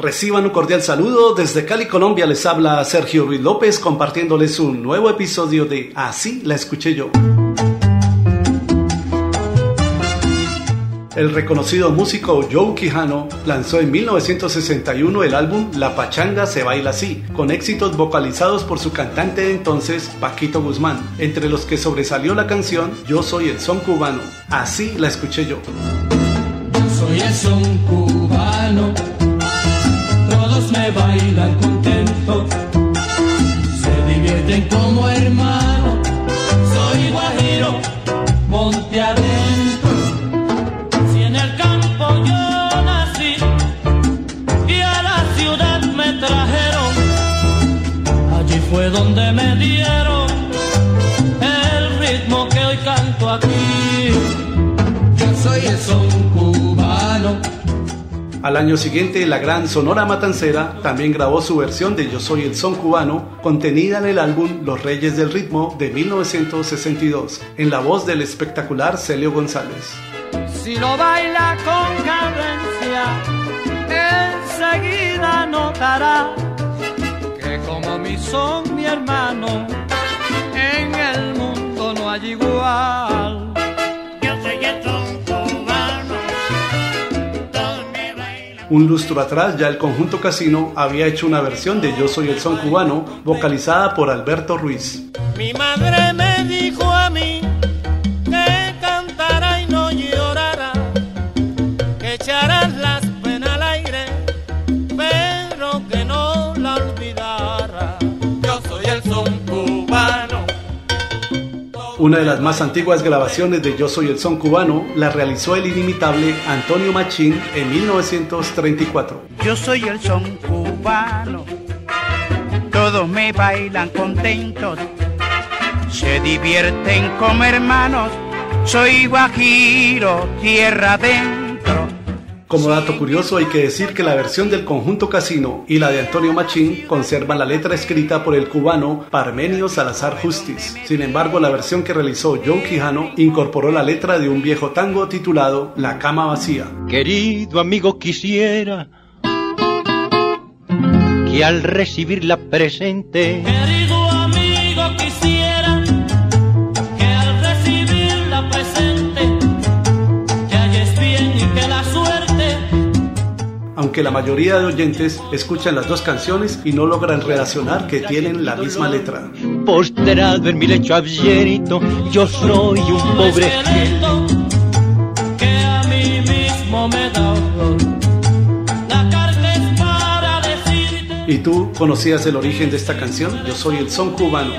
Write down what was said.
Reciban un cordial saludo. Desde Cali, Colombia, les habla Sergio Ruiz López compartiéndoles un nuevo episodio de Así la escuché yo. El reconocido músico Joe Quijano lanzó en 1961 el álbum La Pachanga se baila así, con éxitos vocalizados por su cantante entonces, Paquito Guzmán, entre los que sobresalió la canción Yo soy el son cubano. Así la escuché yo. Soy el son cubano bailan contentos, se divierten como hermanos. Soy guajiro, monte adentro. Si en el campo yo nací y a la ciudad me trajeron, allí fue donde me dieron el ritmo que hoy canto aquí. Yo soy el al año siguiente, la gran Sonora Matancera también grabó su versión de Yo Soy el Son Cubano, contenida en el álbum Los Reyes del Ritmo de 1962, en la voz del espectacular Celio González. Si lo baila con cadencia, enseguida notará que como mi son mi hermano, en el mundo no hay igual. Un lustro atrás ya el conjunto Casino había hecho una versión de Yo Soy el Son Cubano, vocalizada por Alberto Ruiz. Mi madre Una de las más antiguas grabaciones de Yo Soy el Son Cubano la realizó el inimitable Antonio Machín en 1934. Yo soy el son cubano, todos me bailan contentos, se divierten como hermanos, soy guajiro, tierra de como dato curioso hay que decir que la versión del conjunto Casino y la de Antonio Machín conservan la letra escrita por el cubano Parmenio Salazar Justiz. Sin embargo, la versión que realizó John Quijano incorporó la letra de un viejo tango titulado La cama vacía. Querido amigo, quisiera que al recibir la presente aunque la mayoría de oyentes escuchan las dos canciones y no logran relacionar que tienen la misma letra. Posterado en mi lecho abierto, yo soy un pobre que a mí mismo me da La carne es para decirte. ¿Y tú conocías el origen de esta canción? Yo soy el son cubano.